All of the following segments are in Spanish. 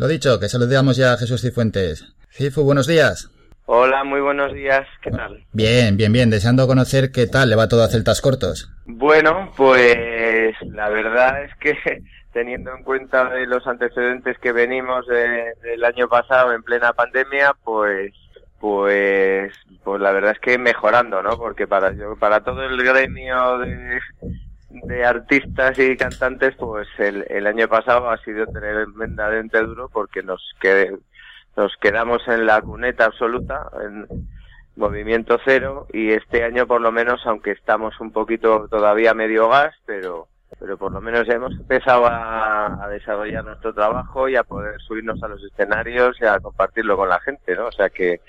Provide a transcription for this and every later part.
Lo dicho, que saludamos ya a Jesús Cifuentes. Cifu, buenos días. Hola, muy buenos días, ¿qué tal? Bien, bien, bien, deseando conocer qué tal le va todo a Celtas Cortos. Bueno, pues la verdad es que teniendo en cuenta de los antecedentes que venimos del año pasado en plena pandemia, pues pues pues la verdad es que mejorando, ¿no? Porque para yo para todo el gremio de, de artistas y cantantes, pues el, el año pasado ha sido tremendamente duro porque nos que nos quedamos en la cuneta absoluta, en movimiento cero, y este año por lo menos, aunque estamos un poquito todavía medio gas, pero pero por lo menos ya hemos empezado a, a, desarrollar nuestro trabajo y a poder subirnos a los escenarios y a compartirlo con la gente, ¿no? O sea que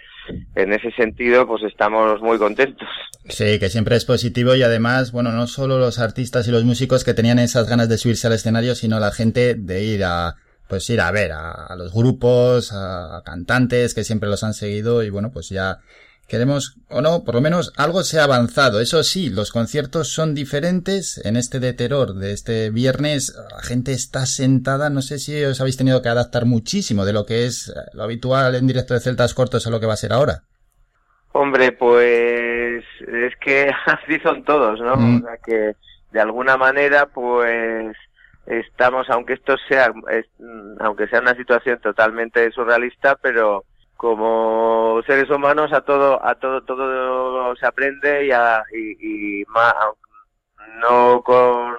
en ese sentido pues estamos muy contentos. Sí, que siempre es positivo y además, bueno, no solo los artistas y los músicos que tenían esas ganas de subirse al escenario, sino la gente de ir a pues ir a ver a, los grupos, a cantantes que siempre los han seguido y bueno, pues ya queremos o no, por lo menos algo se ha avanzado. Eso sí, los conciertos son diferentes. En este de terror de este viernes, la gente está sentada. No sé si os habéis tenido que adaptar muchísimo de lo que es lo habitual en directo de Celtas Cortos a lo que va a ser ahora. Hombre, pues es que así son todos, ¿no? Mm. O sea que de alguna manera, pues estamos, aunque esto sea, es, aunque sea una situación totalmente surrealista, pero como seres humanos a todo a todo todo se aprende y, a, y, y más, no con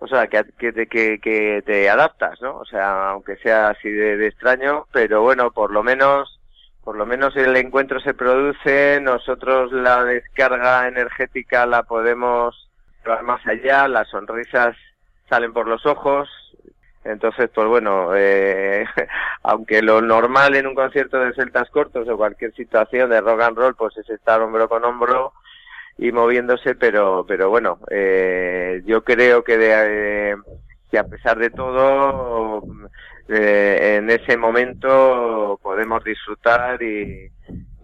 o sea que, que, que, que, te adaptas no o sea aunque sea así de, de, extraño pero bueno por lo menos por lo menos el encuentro se produce nosotros la descarga energética la podemos llevar más allá las sonrisas salen por los ojos entonces, pues bueno, eh, aunque lo normal en un concierto de celtas cortos o cualquier situación de rock and roll, pues es estar hombro con hombro y moviéndose, pero, pero bueno, eh, yo creo que, de, eh, que a pesar de todo, eh, en ese momento podemos disfrutar y,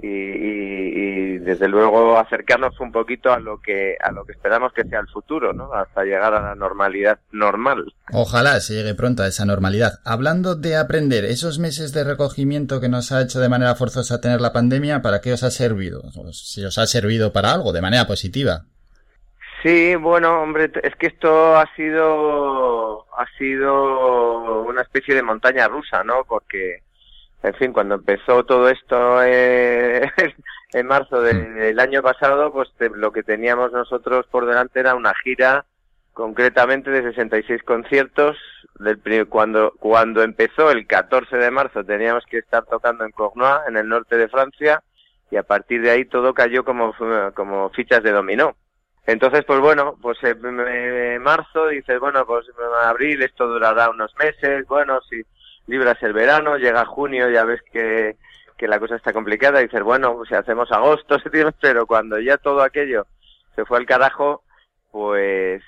y, y, y, desde luego acercarnos un poquito a lo que a lo que esperamos que sea el futuro, ¿no? Hasta llegar a la normalidad normal. Ojalá se llegue pronto a esa normalidad. Hablando de aprender, esos meses de recogimiento que nos ha hecho de manera forzosa tener la pandemia, ¿para qué os ha servido? Si os ha servido para algo, de manera positiva. Sí, bueno, hombre, es que esto ha sido ha sido una especie de montaña rusa, ¿no? Porque en fin, cuando empezó todo esto eh, en marzo del, del, año pasado, pues te, lo que teníamos nosotros por delante era una gira concretamente de 66 conciertos. Del, cuando, cuando empezó el 14 de marzo teníamos que estar tocando en Cournois, en el norte de Francia, y a partir de ahí todo cayó como, como fichas de dominó. Entonces, pues bueno, pues en marzo dices, bueno, pues en abril esto durará unos meses, bueno, si libras el verano, llega junio, ya ves que, que la cosa está complicada, y dices, bueno, si hacemos agosto, pero cuando ya todo aquello se fue al carajo, pues,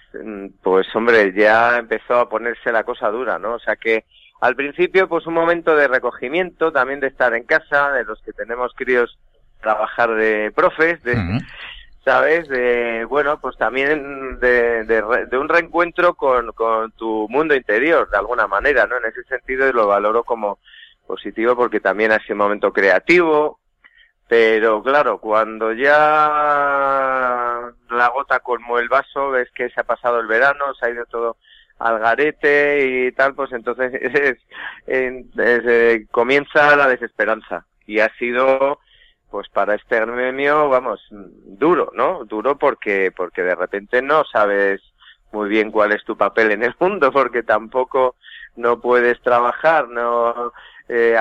pues hombre, ya empezó a ponerse la cosa dura, ¿no? O sea que al principio, pues un momento de recogimiento, también de estar en casa, de los que tenemos críos trabajar de profes, de. ¿Sabes? De, bueno, pues también de, de, de un reencuentro con, con, tu mundo interior, de alguna manera, ¿no? En ese sentido lo valoro como positivo porque también ha sido un momento creativo, pero claro, cuando ya la gota colmó el vaso, ves que se ha pasado el verano, se ha ido todo al garete y tal, pues entonces es, es, es, eh, comienza la desesperanza y ha sido pues para este gremio, vamos, duro, ¿no? Duro porque, porque de repente no sabes muy bien cuál es tu papel en el mundo, porque tampoco no puedes trabajar, no eh,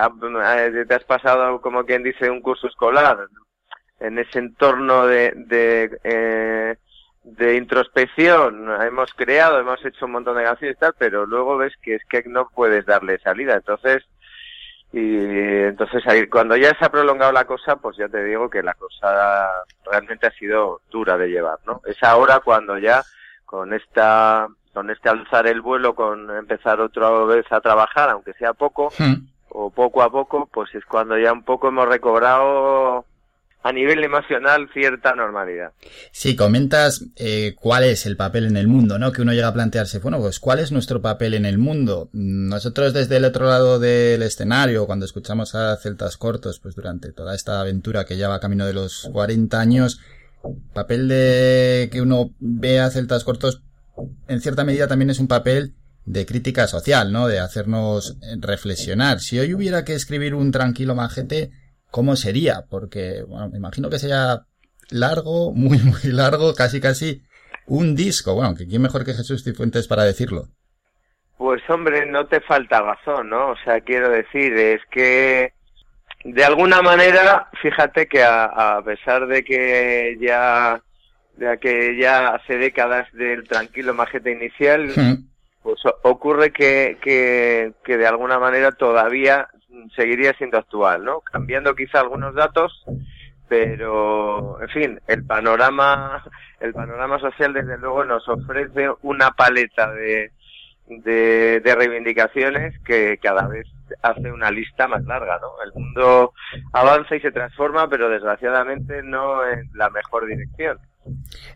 te has pasado, como quien dice, un curso escolar en ese entorno de, de, eh, de introspección. Hemos creado, hemos hecho un montón de canciones y tal, pero luego ves que es que no puedes darle salida. Entonces, y entonces ahí, cuando ya se ha prolongado la cosa, pues ya te digo que la cosa realmente ha sido dura de llevar, ¿no? Es ahora cuando ya con esta, con este alzar el vuelo, con empezar otra vez a trabajar, aunque sea poco, Hmm. o poco a poco, pues es cuando ya un poco hemos recobrado a nivel emocional cierta normalidad. Sí, comentas eh, cuál es el papel en el mundo, ¿no? Que uno llega a plantearse, bueno, pues cuál es nuestro papel en el mundo. Nosotros desde el otro lado del escenario, cuando escuchamos a Celtas Cortos, pues durante toda esta aventura que lleva camino de los 40 años, papel de que uno ve a Celtas Cortos, en cierta medida también es un papel de crítica social, ¿no? De hacernos reflexionar. Si hoy hubiera que escribir un tranquilo majete, cómo sería, porque bueno, me imagino que sería largo, muy, muy largo, casi, casi un disco. Bueno, que quién mejor que Jesús Cifuentes para decirlo. Pues hombre, no te falta razón, ¿no? O sea, quiero decir, es que de alguna manera, fíjate que a, pesar de que ya de que ya hace décadas del tranquilo majete inicial, pues ocurre que, que, que de alguna manera todavía seguiría siendo actual, ¿no? Cambiando quizá algunos datos, pero en fin, el panorama, el panorama social desde luego nos ofrece una paleta de, de, reivindicaciones que cada vez hace una lista más larga, ¿no? El mundo avanza y se transforma, pero desgraciadamente no en la mejor dirección.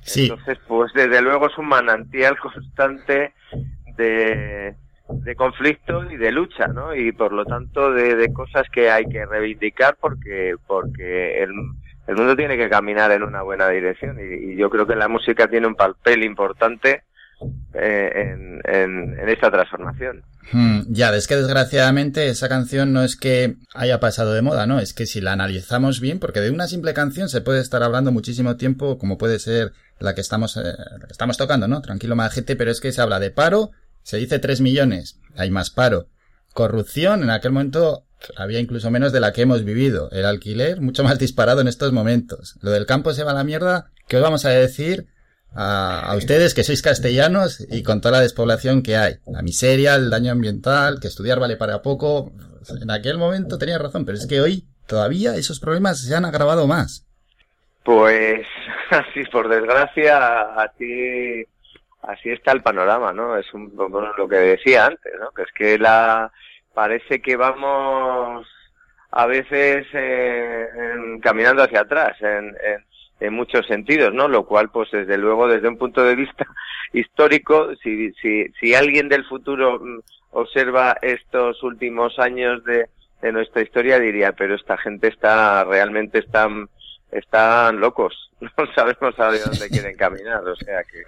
Sí. Entonces, pues desde luego es un manantial constante de, de conflicto y de lucha, ¿no? Y por lo tanto de, cosas que hay que reivindicar porque, porque el, el, mundo tiene que caminar en una buena dirección y, yo creo que la música tiene un papel importante eh, en, en, esta transformación. Hmm, ya, es que desgraciadamente esa canción no es que haya pasado de moda, ¿no? Es que si la analizamos bien, porque de una simple canción se puede estar hablando muchísimo tiempo, como puede ser la que estamos, eh, la que estamos tocando, ¿no? Tranquilo, majete, pero es que se habla de paro, se dice 3 millones, hay más paro. Corrupción, en aquel momento había incluso menos de la que hemos vivido. El alquiler, mucho más disparado en estos momentos. Lo del campo se va a la mierda. ¿Qué os vamos a decir a, ustedes que sois castellanos y con toda la despoblación que hay? La miseria, el daño ambiental, que estudiar vale para poco. En aquel momento tenía razón, pero es que hoy todavía esos problemas se han agravado más. Pues así, por desgracia, a ti así está el panorama, ¿no? Es un poco lo que decía antes, ¿no? Que es que la parece que vamos a veces eh, caminando hacia atrás en, en, muchos sentidos, ¿no? Lo cual, pues desde luego, desde un punto de vista histórico, si, si, si alguien del futuro mm, observa estos últimos años de, de nuestra historia, diría, pero esta gente está realmente están están locos, no sabemos a dónde quieren caminar, o sea que...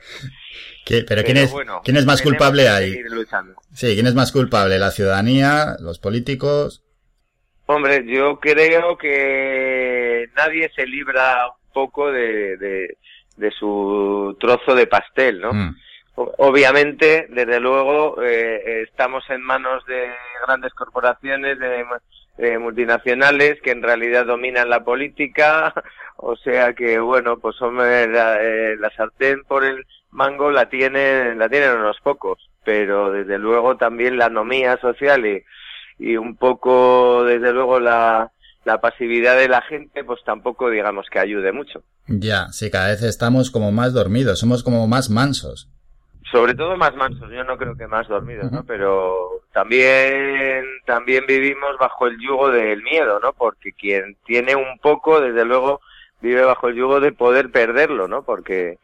Pero, ¿quién, es, ¿quién es más culpable ahí? Sí, ¿quién es más culpable? ¿La ciudadanía? ¿Los políticos? Hombre, yo creo que nadie se libra un poco de, de, su trozo de pastel, ¿no? Mm. Obviamente, desde luego, eh, estamos en manos de grandes corporaciones, de eh, multinacionales que en realidad dominan la política, o sea que bueno, pues hombre, la, eh, la, sartén por el mango la tienen, la tienen unos pocos, pero desde luego también la anomía social y, y un poco desde luego la, la pasividad de la gente, pues tampoco digamos que ayude mucho. Ya, sí, cada vez estamos como más dormidos, somos como más mansos sobre todo más mansos, yo no creo que más dormidos, ¿no? Pero también, también vivimos bajo el yugo del miedo, ¿no? Porque quien tiene un poco, desde luego, vive bajo el yugo de poder perderlo, ¿no? Porque,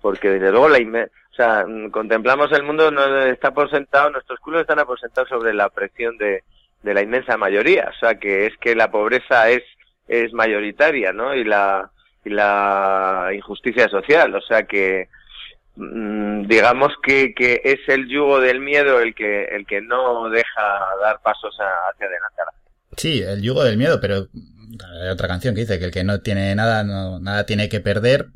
porque desde luego la o sea, contemplamos el mundo, no está sentado, nuestros culos están aposentados sobre la presión de, de la inmensa mayoría, o sea, que es que la pobreza es, es mayoritaria, ¿no? Y la, y la injusticia social, o sea que, digamos que, que es el yugo del miedo el que, el que no deja dar pasos hacia adelante. Sí, el yugo del miedo, pero hay otra canción que dice que el que no tiene nada, no, nada tiene que perder.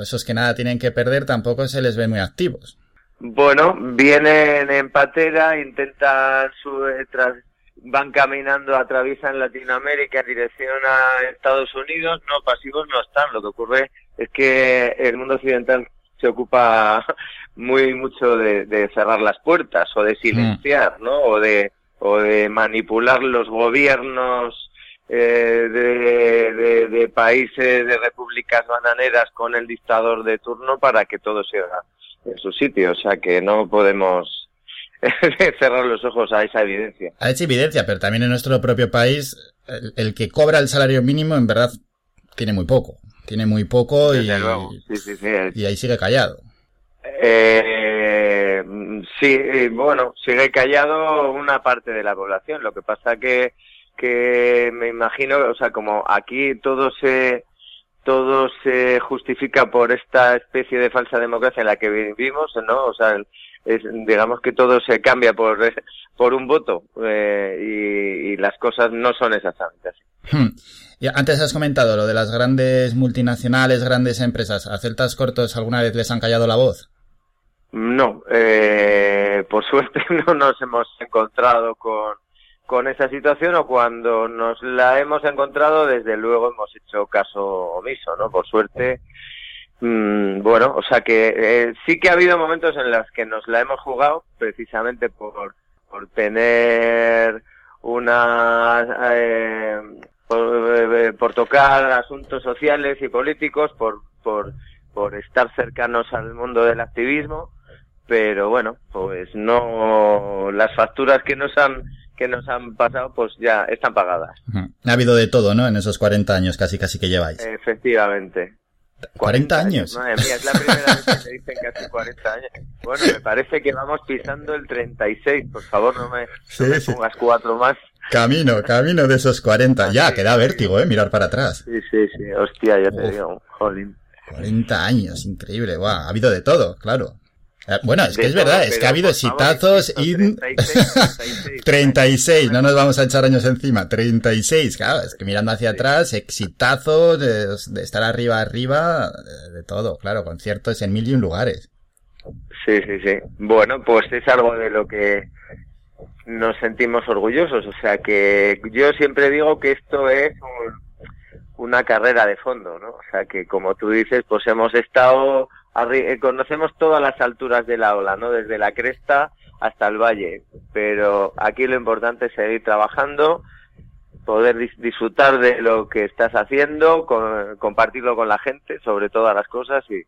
Esos que nada tienen que perder tampoco se les ve muy activos. Bueno, vienen en patera, intentan su, eh, van caminando, atraviesan Latinoamérica en dirección a Estados Unidos, no, pasivos no están. Lo que ocurre es que el mundo occidental se ocupa muy mucho de, cerrar las puertas o de silenciar, mm. ¿no? O de, o de manipular los gobiernos eh, de, de, países, de repúblicas bananeras con el dictador de turno para que todo sea en su sitio. O sea que no podemos cerrar los ojos a esa evidencia. A esa evidencia, pero también en nuestro propio país, el que cobra el salario mínimo en verdad tiene muy poco. Tiene muy poco y, Sí, sí, sí, y ahí sigue callado. Eh, sí, bueno, sigue callado una parte de la población. Lo que pasa que, que me imagino, o sea, como aquí todo se todo se justifica por esta especie de falsa democracia en la que vivimos, ¿no? O sea, es, digamos que todo se cambia por, por un voto eh, y, y, las cosas no son exactamente así. Hmm. Y antes has comentado lo de las grandes multinacionales, grandes empresas. ¿A celtas cortos alguna vez les han callado la voz? No, eh, por suerte no nos hemos encontrado con, con esa situación o cuando nos la hemos encontrado, desde luego hemos hecho caso omiso, ¿no? Por suerte, mmm, bueno, o sea que eh, sí que ha habido momentos en los que nos la hemos jugado precisamente por, por tener una, eh, por, eh, por, tocar asuntos sociales y políticos, por, por, por estar cercanos al mundo del activismo, pero bueno, pues no, las facturas que nos han que nos han pasado, pues ya están pagadas. Ha habido de todo, ¿no? En esos 40 años casi casi que lleváis. Efectivamente. 40, 40 años. Madre mía, es la primera vez que me dicen que hace 40 años. Bueno, me parece que vamos pisando el 36. Por favor, no me, sí, no me sí. pongas cuatro más. Camino, camino de esos 40. Ya, que da vértigo, ¿eh? Mirar para atrás. Sí, sí, sí. Hostia, ya te Uf. digo, jolín. 40 años, increíble. Buah, ha habido de todo, claro. Bueno, es que es verdad, es que ha habido exitazos y... 36, 36, no nos vamos a echar años encima, 36, claro, es que mirando hacia atrás, exitazos, de, de estar arriba, arriba, de, de, todo, claro, conciertos en mil y un lugares. Sí, sí, sí. Bueno, pues es algo de lo que nos sentimos orgullosos, o sea que yo siempre digo que esto es un, una carrera de fondo, ¿no? O sea que como tú dices, pues hemos estado conocemos todas las alturas de la ola, ¿no? Desde la cresta hasta el valle. Pero aquí lo importante es seguir trabajando, poder dis disfrutar de lo que estás haciendo, con, compartirlo con la gente, sobre todas las cosas y,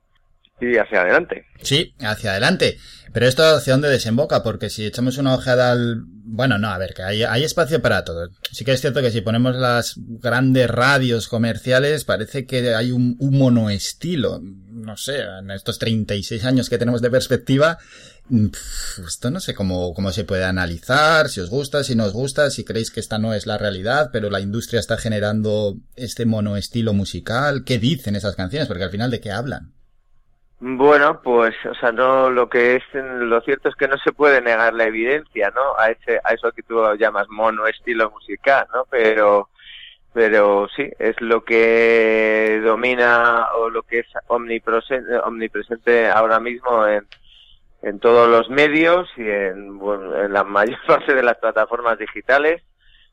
y hacia adelante. Sí, hacia adelante. Pero esto hacia dónde desemboca, porque si echamos una ojeada al... Bueno, no, a ver, que hay, hay espacio para todo. Sí que es cierto que si ponemos las grandes radios comerciales, parece que hay un, un monoestilo. No sé, en estos 36 años que tenemos de perspectiva, esto no sé cómo, cómo se puede analizar, si os gusta, si no os gusta, si creéis que esta no es la realidad, pero la industria está generando este monoestilo musical. ¿Qué dicen esas canciones? Porque al final, ¿de qué hablan? Bueno, pues, o sea, no, lo que es, lo cierto es que no se puede negar la evidencia, ¿no? A ese, a eso que tú llamas mono estilo musical, ¿no? Pero, pero sí, es lo que domina o lo que es omnipresente, omnipresente ahora mismo en, en todos los medios y en, bueno, en la mayor parte de las plataformas digitales,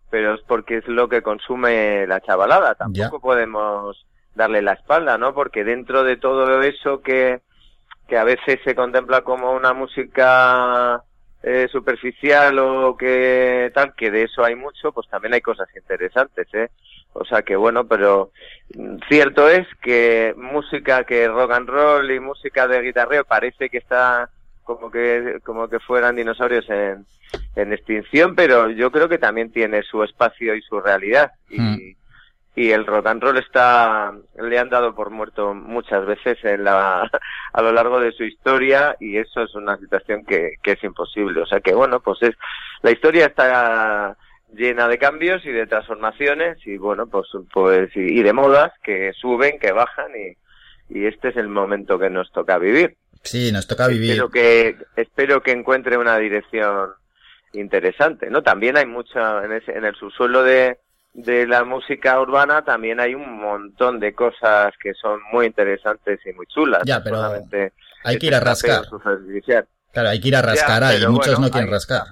pero es porque es lo que consume la chavalada. Tampoco ya. podemos darle la espalda, ¿no? Porque dentro de todo eso que, que a veces se contempla como una música eh, superficial o que tal, que de eso hay mucho, pues también hay cosas interesantes, ¿eh? O sea que bueno, pero cierto es que música que rock and roll y música de guitarreo parece que está como que como que fueran dinosaurios en, en extinción, pero yo creo que también tiene su espacio y su realidad. Y, mm y el rock and roll está le han dado por muerto muchas veces en la a lo largo de su historia y eso es una situación que, que es imposible. O sea que bueno pues es la historia está llena de cambios y de transformaciones y bueno pues pues y, y de modas que suben que bajan y y este es el momento que nos toca vivir. Sí nos toca vivir. Espero que espero que encuentre una dirección interesante no también hay mucha en ese en el subsuelo de de la música urbana también hay un montón de cosas que son muy interesantes y muy chulas. Ya, pero hay que ir a rascar. Claro, hay que ir a rascar ya, y muchos bueno, no quieren hay... rascar.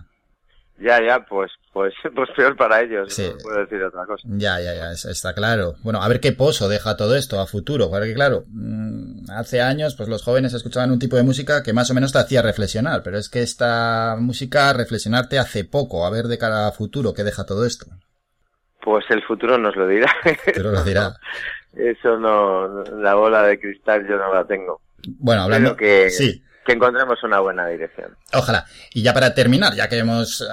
Ya, ya, pues, pues, pues peor para ellos, sí. no puedo decir otra cosa. Ya, ya, ya, está claro. Bueno, a ver qué pozo deja todo esto a futuro, porque claro, mm, hace años, pues los jóvenes escuchaban un tipo de música que más o menos te hacía reflexionar, pero es que esta música reflexionarte hace poco, a ver de cara a futuro qué deja todo esto. Pues el futuro nos lo dirá. Pero lo dirá. Eso no, la bola de cristal yo no la tengo. Bueno, hablando que, sí. Que encontremos una buena dirección. Ojalá. Y ya para terminar, ya que hemos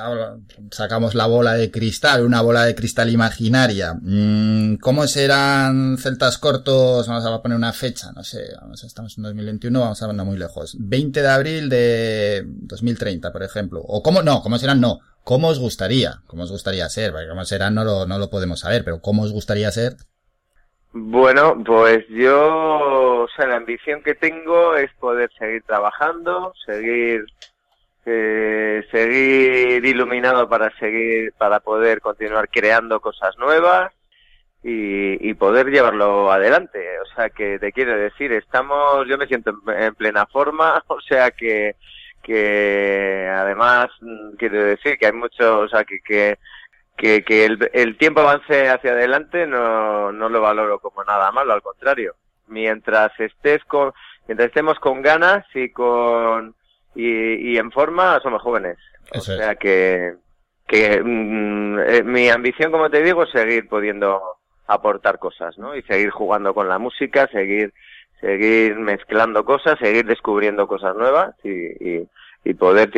sacamos la bola de cristal, una bola de cristal imaginaria, mm, ¿cómo serán celtas cortos? Vamos a poner una fecha, no sé, estamos en 2021, vamos a andar muy lejos. 20 de abril de 2030, por ejemplo. O cómo, no, cómo serán, no. ¿Cómo os gustaría? ¿Cómo os gustaría ser? Porque cómo serán no lo, no lo podemos saber, pero ¿cómo os gustaría ser? Bueno, pues yo, o sea, la ambición que tengo es poder seguir trabajando, seguir, eh, seguir iluminado para seguir, para poder continuar creando cosas nuevas y, y, poder llevarlo adelante. O sea, que te quiero decir, estamos, yo me siento en, plena forma, o sea que, que además mm, quiero decir que hay mucho, o sea, que, que que, que el, el, tiempo avance hacia adelante no, no lo valoro como nada malo, al contrario. Mientras estés con, mientras estemos con ganas y con y, y en forma, somos jóvenes. o sea que, que mm, eh, mi ambición, como te digo, es seguir pudiendo aportar cosas, ¿no? Y seguir jugando con la música, seguir, seguir mezclando cosas, seguir descubriendo cosas nuevas y, y, y poder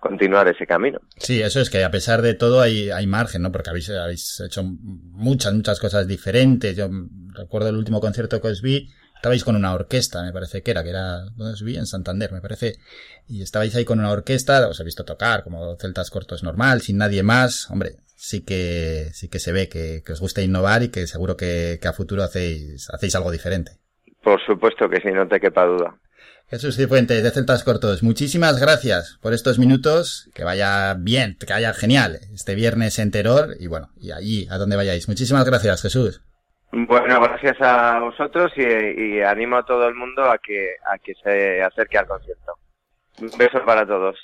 continuar ese camino. Sí, eso es que a pesar de todo hay, hay margen, ¿no? Porque habéis, habéis hecho muchas, muchas cosas diferentes. Yo recuerdo el último concierto que os vi, estabais con una orquesta, me parece que era, que era, ¿dónde os vi? En Santander, me parece. Y estabais ahí con una orquesta, os he visto tocar como celtas cortos normal, sin nadie más. Hombre, sí que, sí que se ve que, que os gusta innovar y que seguro que, que a futuro hacéis, hacéis algo diferente. Por supuesto que sí, no te quepa duda. Jesús Cifuentes, de Celtas Cortos, muchísimas gracias por estos minutos. Que vaya bien, que vaya genial este viernes en Terror y bueno, y allí, a donde vayáis. Muchísimas gracias, Jesús. Bueno, gracias a vosotros y, y animo a todo el mundo a que, a que se acerque al concierto. Un beso para todos.